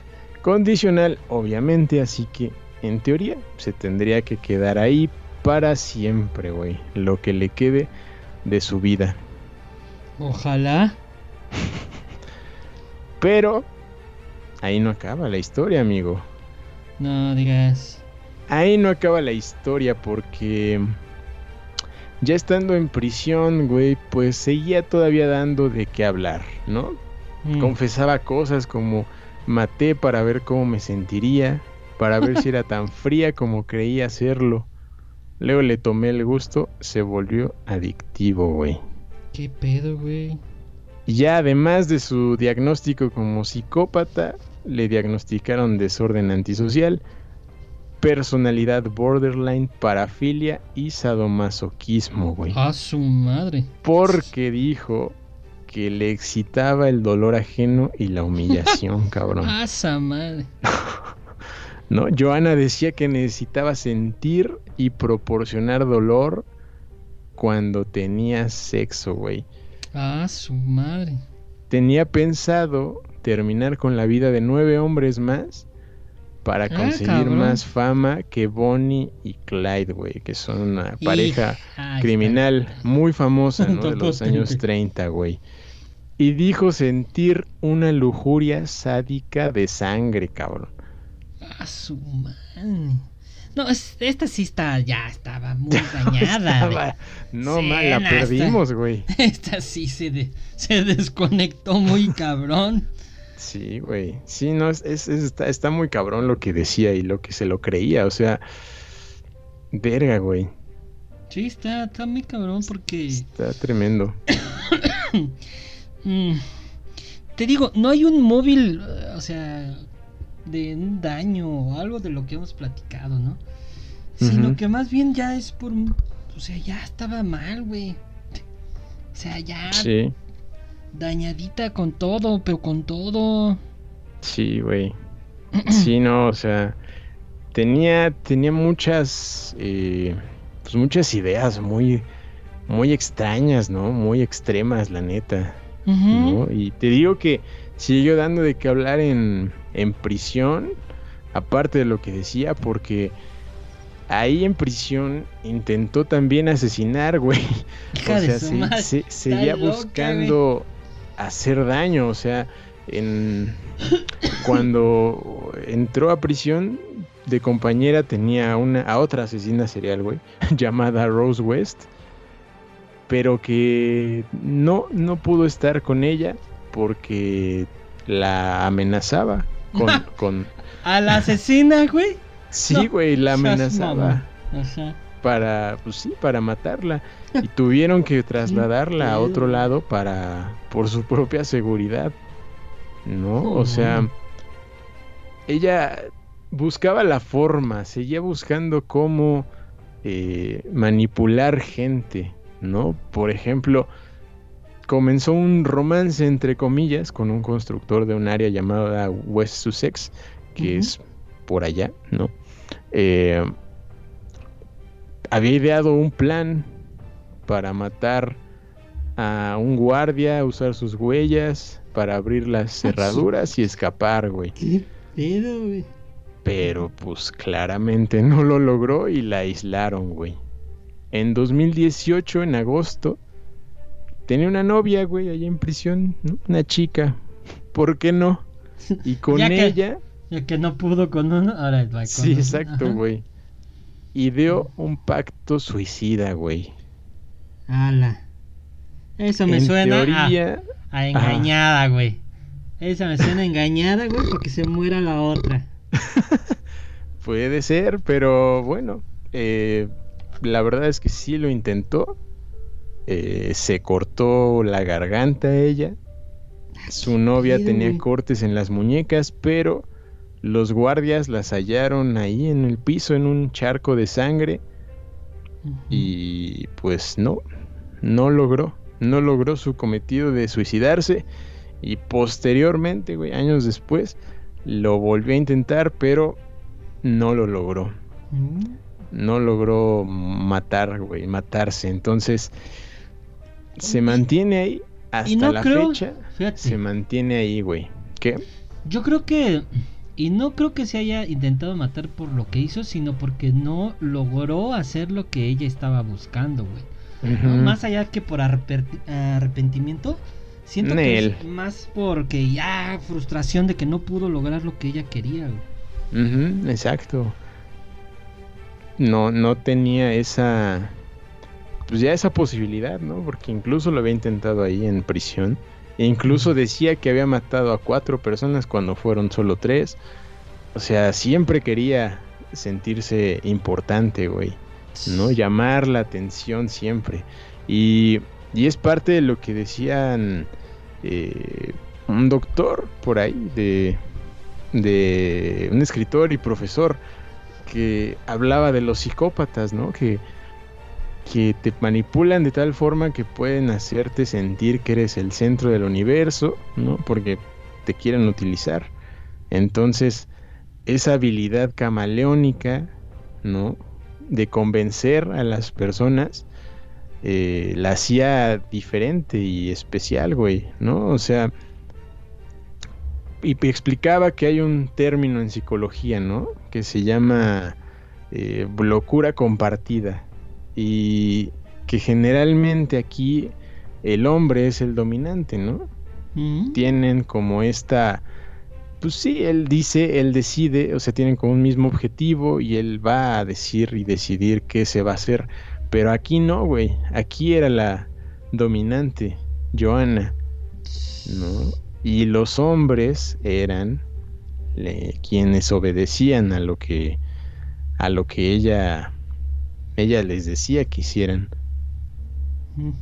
condicional, obviamente, así que en teoría se tendría que quedar ahí para siempre, güey, lo que le quede de su vida. Ojalá. Pero ahí no acaba la historia, amigo. No digas. Ahí no acaba la historia porque ya estando en prisión, güey, pues seguía todavía dando de qué hablar, ¿no? Mm, Confesaba cosas como maté para ver cómo me sentiría, para ver si era tan fría como creía serlo. Luego le tomé el gusto, se volvió adictivo, güey. ¿Qué pedo, güey? Ya además de su diagnóstico como psicópata, le diagnosticaron desorden antisocial, personalidad borderline, parafilia y sadomasoquismo, güey. A su madre. Porque dijo que le excitaba el dolor ajeno y la humillación, cabrón. A esa madre. ¿No? Joana decía que necesitaba sentir y proporcionar dolor cuando tenía sexo, güey. A su madre. tenía pensado terminar con la vida de nueve hombres más para Ah, conseguir más fama que Bonnie y Clyde, güey, que son una pareja criminal está- muy famosa, ¿no? De los años 30, güey. Y dijo sentir una lujuria sádica de sangre, cabrón. A su madre. No, es- esta sí está, ya estaba muy dañada. Estaba- no, Sí, mal, la perdimos, güey. Esta sí se, de- se desconectó muy cabrón. Sí, güey. Sí, no, es, es- es- está, está muy cabrón lo que decía y lo que se lo creía. O sea, verga, güey. Sí, está, está muy cabrón porque... Está tremendo. mm, te digo, no hay un móvil, eh, o sea, de un daño o algo de lo que hemos platicado, ¿no? Sino que más bien ya es por... O sea, ya estaba mal, güey. O sea, ya Sí, dañadita con todo, pero con todo. sí, güey. Sí, no, o sea, tenía, tenía muchas, eh, pues muchas ideas muy, muy extrañas, ¿no? Muy extremas, la neta. ¿no? Y te digo que siguió dando de qué hablar en, en prisión, aparte de lo que decía, porque ahí en prisión intentó también asesinar, güey. O sea, se- se- seguía loca, buscando hacer daño, o sea, en cuando entró a prisión de compañera tenía una a otra asesina serial, güey, llamada Rose West, pero que no no pudo estar con ella porque la amenazaba con con A la asesina, güey. sí, güey, la amenazaba. Para, pues sí, para matarla. Y tuvieron que trasladarla a otro lado para, por su propia seguridad. ¿No? O sea, ella buscaba la forma, seguía buscando cómo eh, manipular gente, ¿no? Por ejemplo, comenzó un romance, entre comillas, con un constructor de un área llamada West Sussex, que es por allá, ¿no? Eh, había ideado un plan para matar a un guardia, usar sus huellas para abrir las cerraduras y escapar, güey. ¿Qué pedo, güey? Pero pues claramente no lo logró y la aislaron, güey. En 2018, en agosto, tenía una novia, güey, allá en prisión, ¿no? Una chica. ¿Por qué no? Y con Ya que- ella, Ya que no pudo con uno, ahora va con sí, otro. exacto, Ajá. güey. Ideó un pacto suicida, güey. Ala. Eso me en suena a- teoría, a, engañada, güey. Esa me suena a engañada, güey, porque se muera la otra. puede ser, pero bueno, eh, la verdad es que sí lo intentó. Eh, se cortó la garganta a ella. Su novia tenía cortes en las muñecas, pero los guardias las hallaron ahí en el piso en un charco de sangre y pues no, no logró, no logró su cometido de suicidarse y posteriormente, güey, años después, lo volvió a intentar, pero no lo logró. Mm. No logró matar, güey, matarse. Entonces, se mantiene ahí hasta no la creo, fecha. fíjate, Se mantiene ahí, güey. ¿Qué? yo creo que, y no creo que se haya intentado matar por lo que hizo, sino porque no logró hacer lo que ella estaba buscando, güey. Más allá que por arrepentimiento, siento que es más porque ya frustración de que no pudo lograr lo que ella quería, güey. Exacto. No, no tenía esa. Pues ya esa posibilidad, ¿no? Porque incluso lo había intentado ahí en prisión. E incluso decía que había matado a cuatro personas cuando fueron solo tres. O sea, siempre quería sentirse importante, güey. ¿No? Llamar la atención siempre. Y, y es parte de lo que decían eh, un doctor por ahí, de, de un escritor y profesor, que hablaba de los psicópatas, ¿no? Que, que te manipulan de tal forma que pueden hacerte sentir que eres el centro del universo, ¿no? Porque te quieren utilizar. Entonces, esa habilidad camaleónica, ¿no? De convencer a las personas, eh, la hacía diferente y especial, güey, ¿no? O sea, y explicaba que hay un término en psicología, ¿no? Que se llama eh, locura compartida. Y que generalmente aquí el hombre es el dominante, ¿no? Mm. Tienen como esta... Pues sí, él dice, él decide, o sea, tienen como un mismo objetivo y él va a decir y decidir qué se va a hacer. Pero aquí no, güey. Aquí era la dominante, Joana, ¿no? Y los hombres eran le- quienes obedecían a lo que a lo que ella ella les decía que hicieran. Mm.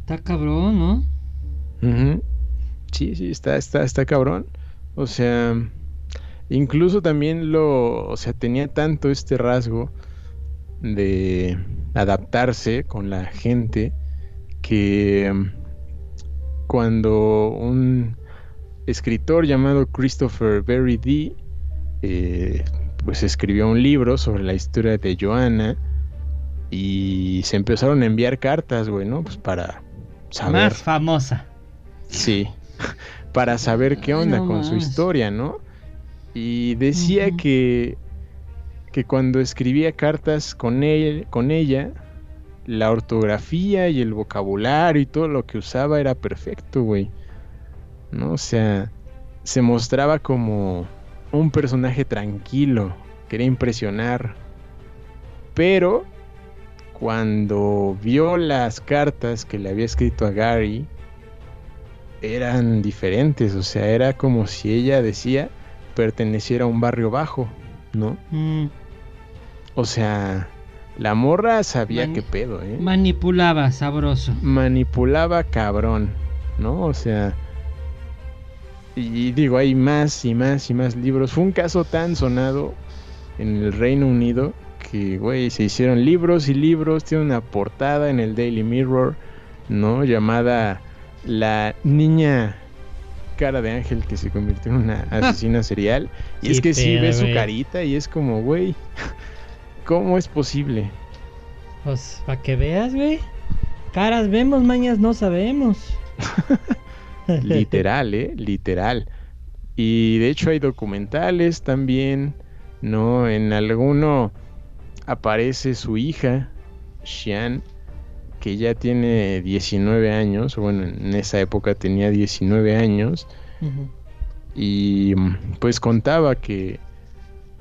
Está cabrón, ¿no? Sí, sí, está, está, está cabrón. O sea, incluso también lo, o sea, tenía tanto este rasgo de adaptarse con la gente que mm, cuando un escritor llamado Christopher Berry D eh, pues escribió un libro sobre la historia de Joanna y se empezaron a enviar cartas, güey, ¿no? Pues para saber. Más famosa. Sí, para saber qué onda con su historia, ¿no? Y decía que, que cuando escribía cartas con, él, con ella, la ortografía y el vocabulario y todo lo que usaba era perfecto, güey. ¿No? O sea, se mostraba como un personaje tranquilo, quería impresionar. Pero cuando vio las cartas que le había escrito a Gary, eran diferentes, o sea, era como si ella decía perteneciera a un barrio bajo, ¿no? Mm, O sea, la morra sabía qué pedo, ¿eh? manipulaba, sabroso. Manipulaba cabrón, ¿no? O sea, y digo, hay más y más y más libros. Fue un caso tan sonado en el Reino Unido que, güey, se hicieron libros y libros. Tiene una portada en el Daily Mirror, ¿no? Llamada La Niña Cara de Ángel que se convirtió en una asesina serial. Y es que sí ves su carita y es como, güey, ¿cómo es posible? Pues, para que veas, güey. Caras vemos, mañas no sabemos. Literal, ¿eh? Literal. Y de hecho hay documentales también, ¿no? En alguno aparece su hija, Xian, que ya tiene 19 años, bueno, en esa época tenía 19 años, y mm, pues contaba que,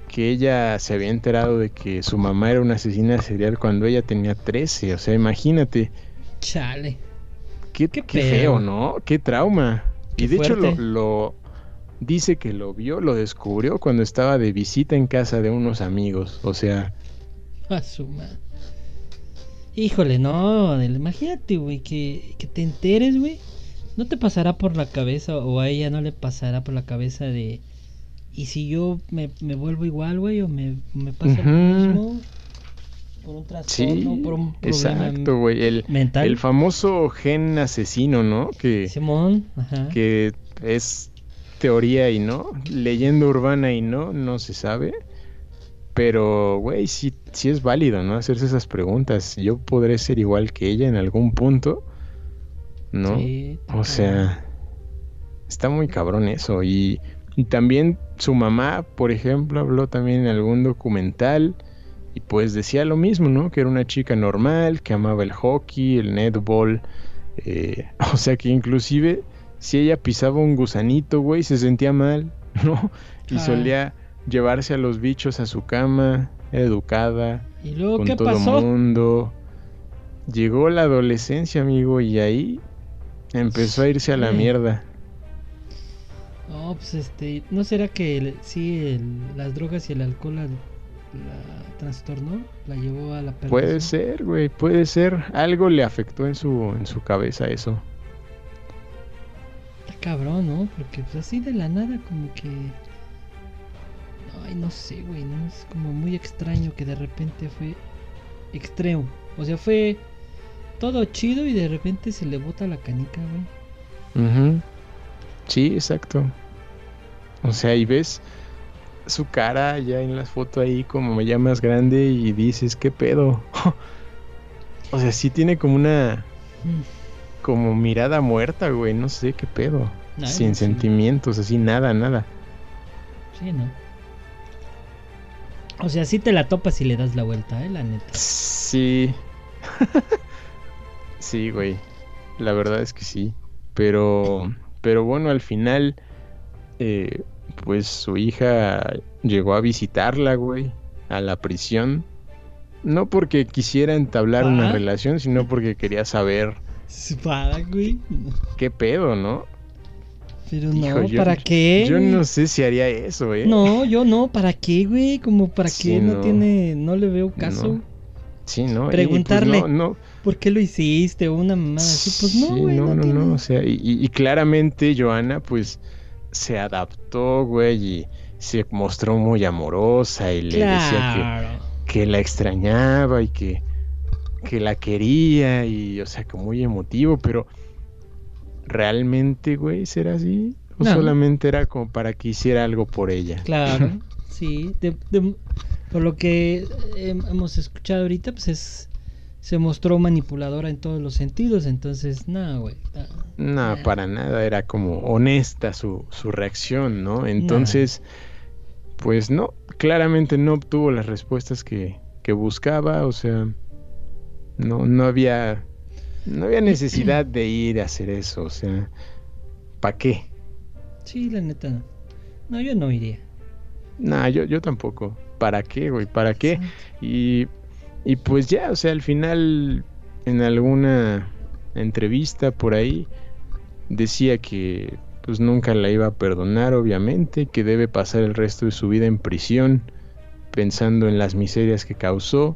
que ella se había enterado de que su mamá era una asesina serial cuando ella tenía 13, o sea, imagínate. Chale. Qué, Qué qué pedo. feo, ¿no? Qué trauma. Qué y de hecho lo, dice que lo vio, lo descubrió cuando estaba de visita en casa de unos amigos. O sea, A su madre. Híjole, no, imagínate, güey, que, que te enteres, güey. ¿No te pasará por la cabeza o a ella no le pasará por la cabeza de... ¿Y si yo me, me vuelvo igual, güey? ¿O me, me pasa lo mismo? ¿Por un trastorno? sí, ¿Por un problema exacto, güey. El, mental? el famoso gen asesino, ¿no? Que, Simón, ajá. que es teoría y no, leyenda urbana y no, no se sabe. Pero, güey, sí, sí es válido, ¿no? Hacerse esas preguntas. Yo podré ser igual que ella en algún punto, ¿no? Sí, O sea, está muy cabrón eso. Y, y también su mamá, por ejemplo, habló también en algún documental y pues decía lo mismo, ¿no? Que era una chica normal, que amaba el hockey, el netball. eh, o sea que inclusive si ella pisaba un gusanito, güey, se sentía mal, ¿no? Y Ah. solía llevarse a los bichos a su cama, era educada, ¿Y luego con qué todo pasó? mundo. Llegó la adolescencia, amigo, y ahí empezó a irse a la Sí. mierda. No, pues este, ¿no será que el- sí el- las drogas y el alcohol la, trastornó? ¿La llevó a la perdición? Puede ser, güey, puede ser. Algo le afectó en su, en su cabeza eso. Está cabrón, ¿no? Porque pues así de la nada como que... Ay, no sé, güey, ¿no? Es como muy extraño que de repente fue extremo. O sea, fue todo chido y de repente se le bota la canica, güey. Ujú. Sí, exacto. O sea, y ves su cara ya en las fotos ahí como ya más grande y dices, ¿qué pedo? o sea, sí tiene como una como mirada muerta, güey, no sé qué pedo. Sin sí. sentimientos, así nada, nada. Sí, ¿no? O sea, sí te la topas y le das la vuelta, ¿eh? La neta. Sí. sí, güey. La verdad es que sí. Pero, pero bueno, al final, eh, pues su hija llegó a visitarla, güey, a la prisión. No porque quisiera entablar una relación, sino porque quería saber Para, güey. qué pedo, ¿no? Pero Hijo, no, yo- ¿para qué? Yo güey? no sé si haría eso, eh. No, yo no, ¿para qué, güey? Como para Sí, qué no, no. tiene, no le veo caso. No. Sí, ¿no? Pues, Preguntarle. no, no, ¿Por qué lo hiciste? O una mamada así, pues no, Sí, güey, no, no, no, tiene- no, o sea, y, y- y claramente Joana pues se adaptó, güey, y se mostró muy amorosa y le decía que, que la extrañaba y que que la quería y, o sea, como muy emotivo, pero ¿realmente, güey, será así? ¿O No. solamente era como para que hiciera algo por ella? Claro, sí. de- de- por lo que eh, hemos escuchado ahorita, pues es se mostró manipuladora en todos los sentidos, entonces, no, güey. no. No, para nada, era como honesta su, su reacción, ¿no? Entonces, pues no, claramente no obtuvo las respuestas que, que buscaba, o sea, no, no había, no había necesidad de ir a hacer eso, o sea, ¿para qué? Sí, la neta. No, No, yo no iría. Nah, yo, yo tampoco, ¿para qué, güey? ¿Para qué? Y, y pues ya, o sea, al final, en alguna entrevista por ahí, decía que pues nunca la iba a perdonar, obviamente, que debe pasar el resto de su vida en prisión, pensando en las miserias que causó,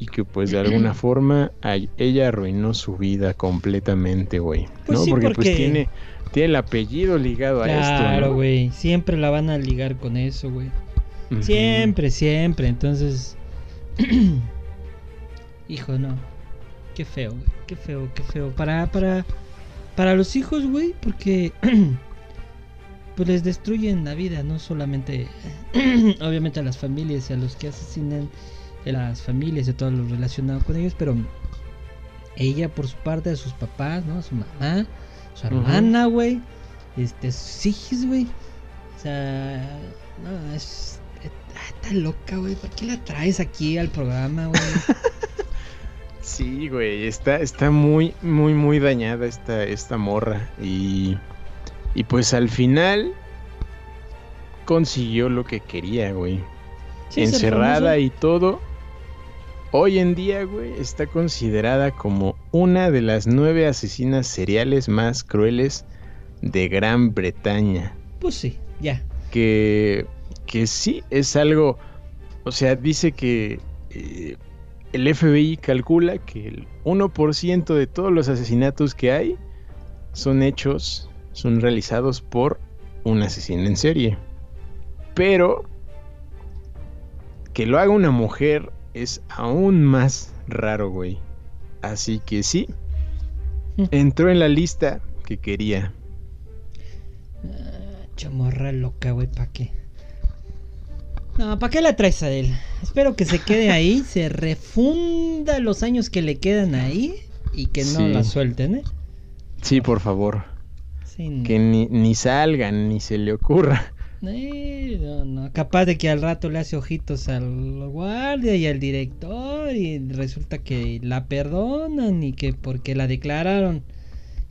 y que pues de alguna forma ella arruinó su vida completamente, güey. Pues ¿No? sí, porque, porque- pues tiene, tiene el apellido ligado a esto. Claro, ¿no? güey. Siempre la van a ligar con eso, güey. Siempre, siempre. Entonces. Hijo, no. Qué feo, güey. Qué feo, qué feo. Para, para, para los hijos, güey, porque. pues les destruyen la vida, no solamente. obviamente a las familias y a los que asesinan. A las familias y a todo lo relacionado con ellos, pero. Ella, por su parte, a sus papás, ¿no? A su mamá, su hermana, güey. Este, sus hijos, güey. O sea, no, es. ah, Está loca, güey. ¿Por qué la traes aquí al programa, güey? Sí, güey, está, está muy, muy, muy dañada esta, esta morra. Y, y pues al final consiguió lo que quería, güey. Sí, Encerrada y todo. Hoy en día, güey, está considerada como una de las nueve asesinas seriales más crueles de Gran Bretaña. Pues sí, ya. que, que sí es algo, o sea, dice que eh, el FBI calcula que el 1% de todos los asesinatos que hay son hechos, son realizados por un asesino en serie. Pero que lo haga una mujer es aún más raro, güey. Así que sí, entró en la lista que quería. Ah, chamorra loca, güey, ¿pa' qué? No, ¿para qué la traes a él? Espero que se quede ahí, se refunda los años que le quedan ahí y que no Sí. la suelten, ¿eh? Sí, por favor. Sí, no. Que ni, ni salgan, ni se le ocurra. Eh, no, no. Capaz de que al rato le hace ojitos al guardia y al director y resulta que la perdonan y que porque la declararon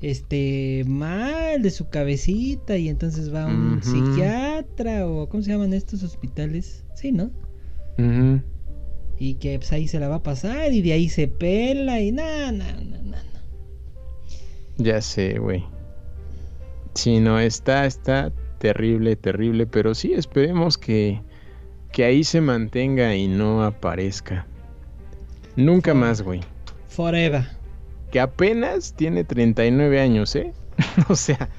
este mal de su cabecita y entonces va a un psiquiatra o ¿cómo se llaman estos hospitales? Sí, ¿no? Y que pues ahí se la va a pasar y de ahí se pela y nada, nada, nada. Ya sé, güey. Sí, no, está, está terrible, terrible, pero sí, esperemos que, que ahí se mantenga y no aparezca. Nunca más, güey. Forever. Que apenas tiene 39 años, ¿eh? o sea,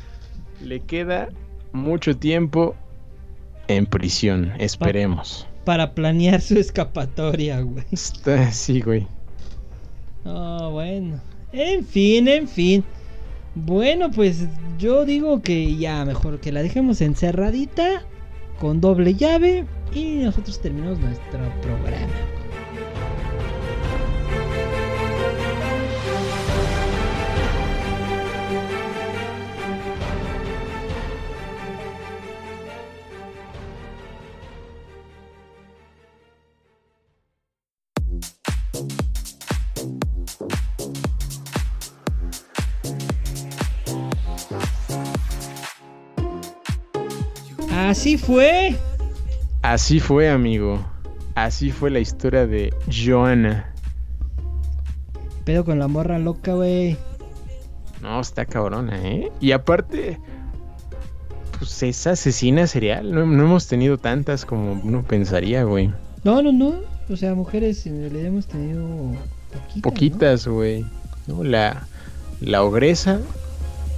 le queda mucho tiempo en prisión, esperemos. Para planear su escapatoria, güey. Está así, güey. Oh, bueno. En fin, en fin. Bueno, pues yo digo que ya mejor que la dejemos encerradita con doble llave y nosotros terminamos nuestro programa. Así fue. Así fue, amigo. Así fue la historia de Joanna. Pedo con la morra loca, güey. No, está cabrona, ¿eh? Y aparte, pues es asesina serial. No, no hemos tenido tantas como uno pensaría, güey. No, no, no. O sea, mujeres en realidad hemos tenido poquitas. ¿no? Poquitas, güey. ¿No? La, la ogresa,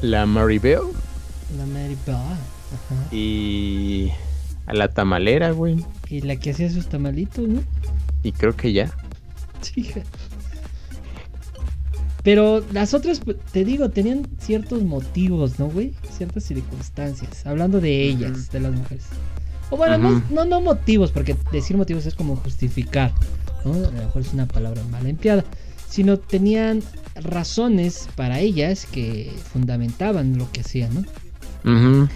la Maribel La Mary Bell. Ajá. y a la tamalera, güey. Y la que hacía sus tamalitos, ¿no? Y creo que ya. Sí. Pero las otras, te digo, tenían ciertos motivos, ¿no, güey? Ciertas circunstancias. Hablando de ellas, de las mujeres. O bueno, no, no, no motivos, porque decir motivos es como justificar. ¿no? A lo mejor es una palabra mal empleada. Sino tenían razones para ellas que fundamentaban lo que hacían, ¿no? Ujú.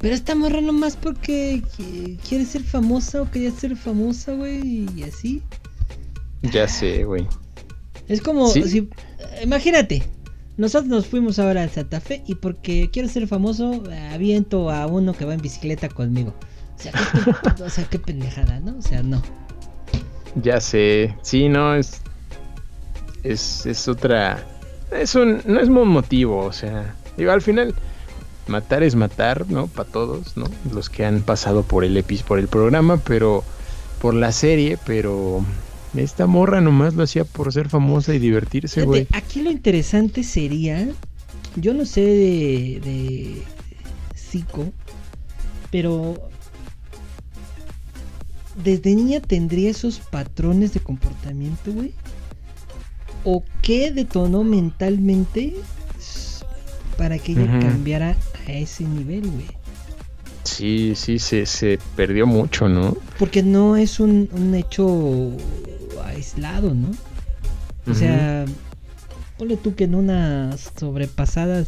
Pero esta morra nomás porque qui- quiere ser famosa o quería ser famosa, güey, y así. Ya sé, güey. Es como Sí. si. Imagínate, nosotros nos fuimos ahora al Santa Fe y porque quiero ser famoso, aviento a uno que va en bicicleta conmigo. O sea, qué, o sea, qué pendejada, ¿no? O sea, no. Ya sé. Sí, no, es. Es, es otra. Es un. No es un motivo, o sea. Digo, al final. Matar es matar, ¿no? Para todos, ¿no? Los que han pasado por el epis, por el programa, pero. Por la serie, pero. Esta morra nomás lo hacía por ser famosa y divertirse, güey. Aquí lo interesante sería. Yo no sé de. de. Zico, pero. Desde niña tendría esos patrones de comportamiento, güey. ¿O qué detonó mentalmente para que ella cambiara a ese nivel, güey? Sí, sí, se, se perdió mucho, ¿no? Porque no es un, un hecho aislado, ¿no? O sea, ponle tú que en una sobrepasada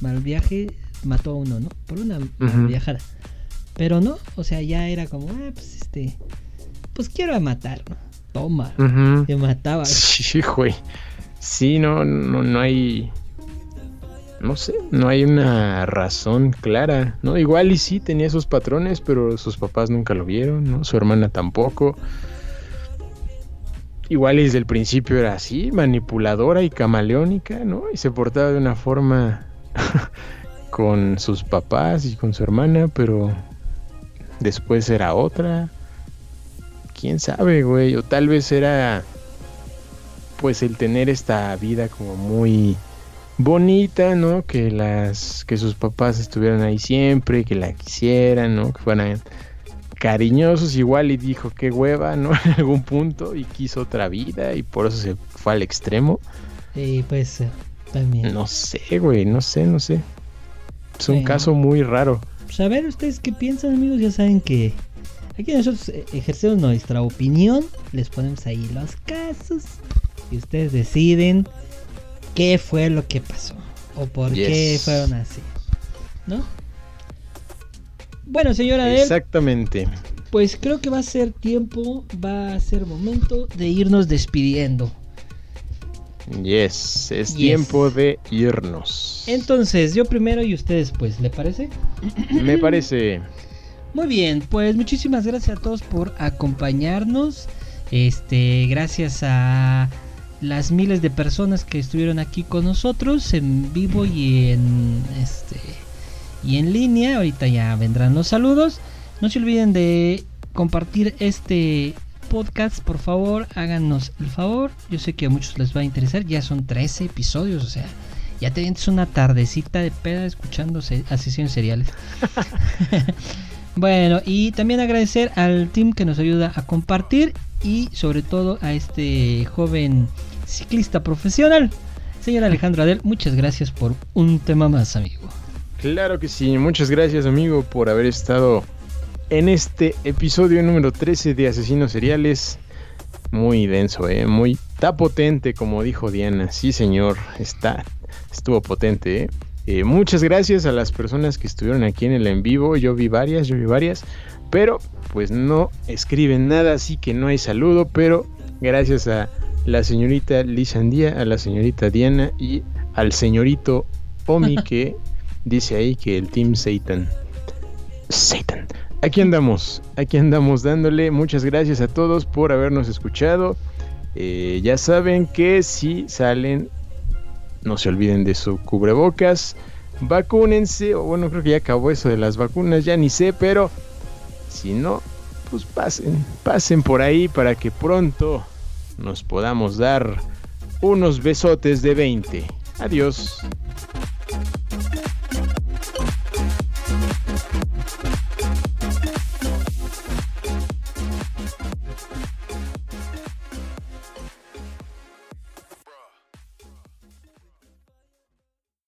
mal viaje mató a uno, ¿no? Por una mal Ujú. viajada. Pero no, o sea, ya era como, ah, pues este, pues quiero matar, ¿no? Toma, te mataba. Sí, güey. Sí, no, no, no hay. No sé, no hay una razón clara, ¿no? Igual y sí tenía esos patrones, pero sus papás nunca lo vieron, ¿no? Su hermana tampoco. Igual y desde el principio era así, manipuladora y camaleónica, ¿no? Y se portaba de una forma con sus papás y con su hermana, pero después era otra. Quién sabe, güey. O tal vez era pues el tener esta vida como muy bonita, ¿no? Que las que sus papás estuvieran ahí siempre, que la quisieran, ¿no? Que fueran cariñosos igual y dijo qué hueva, ¿no? En algún punto y quiso otra vida y por eso se fue al extremo. Y pues también. No sé, güey, no sé, no sé. Es un caso muy raro. Pues a ver, ustedes qué piensan, amigos, ya saben que aquí nosotros eh, ejercemos nuestra opinión, les ponemos ahí los casos y ustedes deciden qué fue lo que pasó o por qué fueron así, ¿no? Bueno, señora Adel, Exactamente. pues creo que va a ser tiempo, va a ser momento de irnos despidiendo. Yes, es Yes. tiempo de irnos. Entonces, yo primero y ustedes pues, ¿le parece? Me parece. Muy bien, pues muchísimas gracias a todos por acompañarnos. Este, gracias a las miles de personas que estuvieron aquí con nosotros en vivo y en este y en línea. Ahorita ya vendrán los saludos. No se olviden de compartir este podcast, por favor, háganos el favor. Yo sé que a muchos les va a interesar. Ya son 13 episodios, o sea, ya te vienes una tardecita de peda escuchando se- asesinos seriales. Bueno, y también agradecer al team que nos ayuda a compartir y sobre todo a este joven ciclista profesional, señor Alejandro Adel. Muchas gracias por un tema más, amigo. Claro que sí, muchas gracias amigo por haber estado en este episodio número 13 de Asesinos Seriales. Muy denso, eh, muy está potente como dijo Diana. Sí, señor, está estuvo potente, eh. Eh, muchas gracias a las personas que estuvieron aquí en el en vivo. Yo vi varias, yo vi varias, pero pues no escriben nada, así que no hay saludo, pero gracias a la señorita Lisandía, a la señorita Diana y al señorito Omi que dice ahí que el Team Satan. Satan. Aquí andamos, aquí andamos dándole. Muchas gracias a todos por habernos escuchado. Eh, ya saben que si salen, no se olviden de su cubrebocas. Vacúnense, o bueno, creo que ya acabó eso de las vacunas, ya ni sé, pero si no, pues pasen, pasen por ahí para que pronto nos podamos dar unos besotes de 20. Adiós.